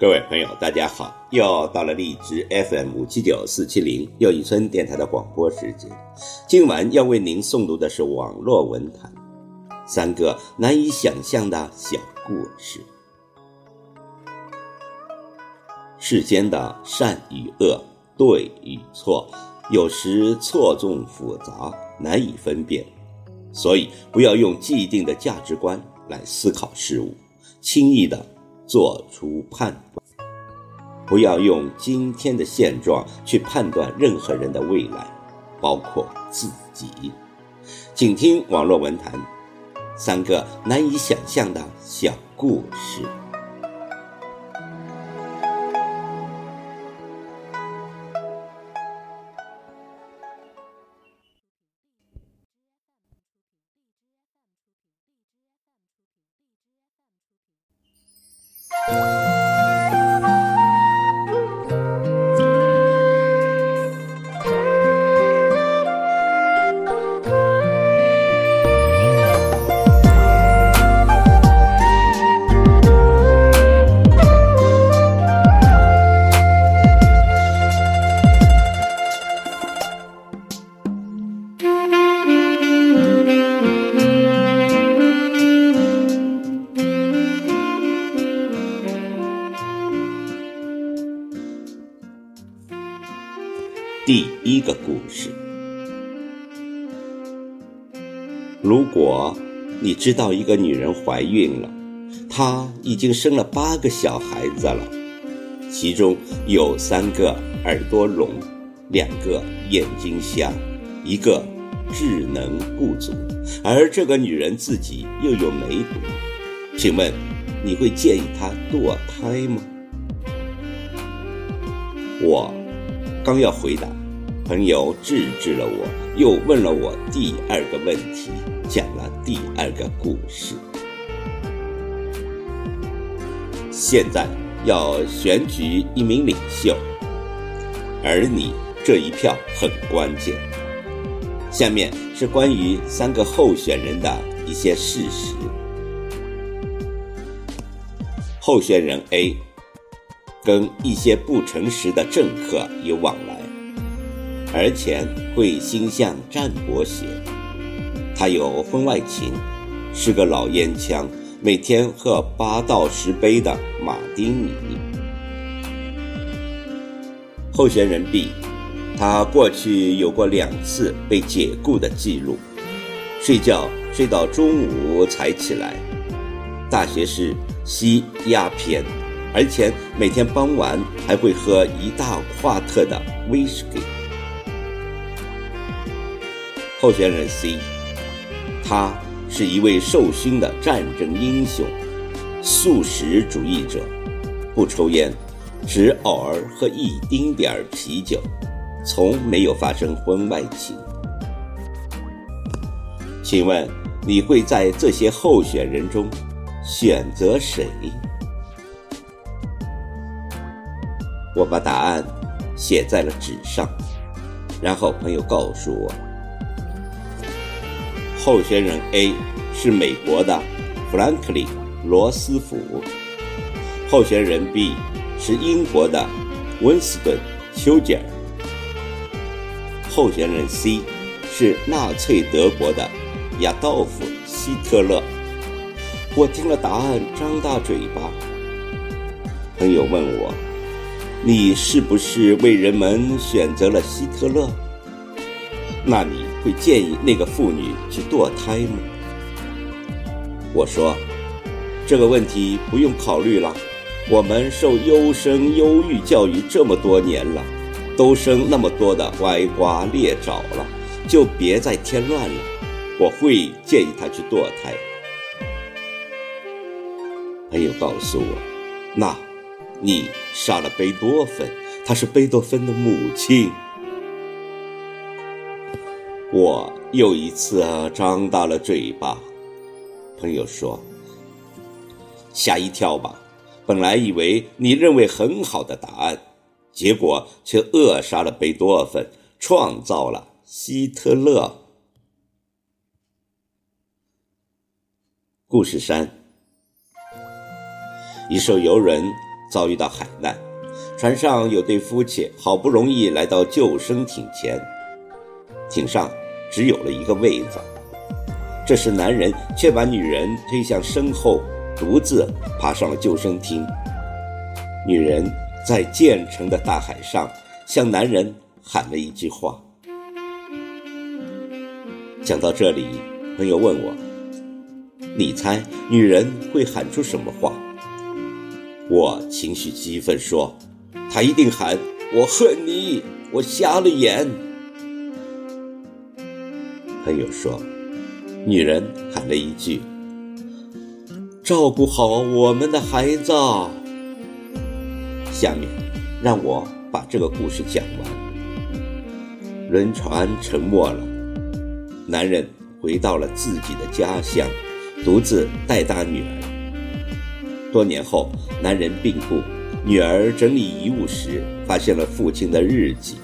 各位朋友，大家好！又到了荔枝 FM 五七九四七零又一村电台的广播时间。今晚要为您诵读的是网络文坛三个难以想象的小故事。世间的善与恶、对与错，有时错综复杂，难以分辨，所以不要用既定的价值观来思考事物，轻易的。做出判断，不要用今天的现状去判断任何人的未来，包括自己。请听网络文坛三个难以想象的小故事。Bye. 第一个故事：如果你知道一个女人怀孕了，她已经生了八个小孩子了，其中有三个耳朵聋，两个眼睛瞎，一个智能不足，而这个女人自己又有梅毒，请问你会建议她堕胎吗？我刚要回答。朋友制止了我，又问了我第二个问题，讲了第二个故事。现在要选举一名领袖，而你这一票很关键。下面是关于三个候选人的一些事实。候选人 A 跟一些不诚实的政客有往来。而且会心向战国写，他有婚外情，是个老烟枪，每天喝八到十杯的马丁尼。候选人 B，他过去有过两次被解雇的记录，睡觉睡到中午才起来，大学时吸鸦片，而且每天傍晚还会喝一大夸特的威士忌。候选人 C，他是一位受勋的战争英雄，素食主义者，不抽烟，只偶尔喝一丁点儿啤酒，从没有发生婚外情。请问你会在这些候选人中选择谁？我把答案写在了纸上，然后朋友告诉我。候选人 A 是美国的弗兰克林·罗斯福，候选人 B 是英国的温斯顿·丘吉尔，候选人 C 是纳粹德国的亚道夫·希特勒。我听了答案，张大嘴巴。朋友问我：“你是不是为人们选择了希特勒？”那你？会建议那个妇女去堕胎吗？我说，这个问题不用考虑了。我们受优生优育教育这么多年了，都生那么多的歪瓜裂枣了，就别再添乱了。我会建议她去堕胎。朋友告诉我，那，你杀了贝多芬，她是贝多芬的母亲。我又一次张大了嘴巴。朋友说：“吓一跳吧！本来以为你认为很好的答案，结果却扼杀了贝多芬，创造了希特勒。”故事三：一艘游轮遭遇到海难，船上有对夫妻好不容易来到救生艇前，艇上只有了一个位子。这时，男人却把女人推向身后，独自爬上了救生艇。女人在渐层的大海上向男人喊了一句话。讲到这里，朋友问我：“你猜女人会喊出什么话？”我情绪激愤说：“她一定喊‘我恨你，我瞎了眼’。”朋友说。女人喊了一句：“照顾好我们的孩子。”下面，让我把这个故事讲完。轮船沉没了，男人回到了自己的家乡，独自带大女儿。多年后，男人病故，女儿整理遗物时，发现了父亲的日记。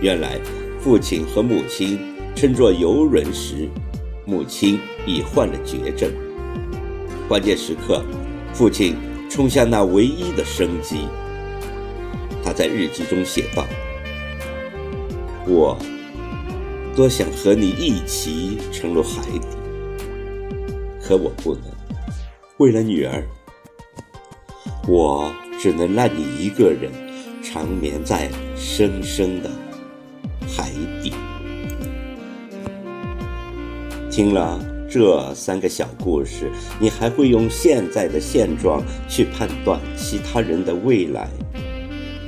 原来，父亲和母亲乘坐游轮时。母亲已患了绝症，关键时刻，父亲冲向那唯一的生机。他在日记中写道：“我多想和你一起沉入海底，可我不能。为了女儿，我只能让你一个人长眠在深深的听了这三个小故事，你还会用现在的现状去判断其他人的未来，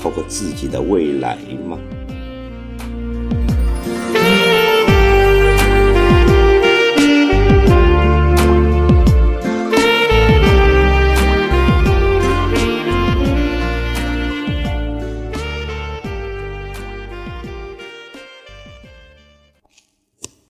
包括自己的未来吗？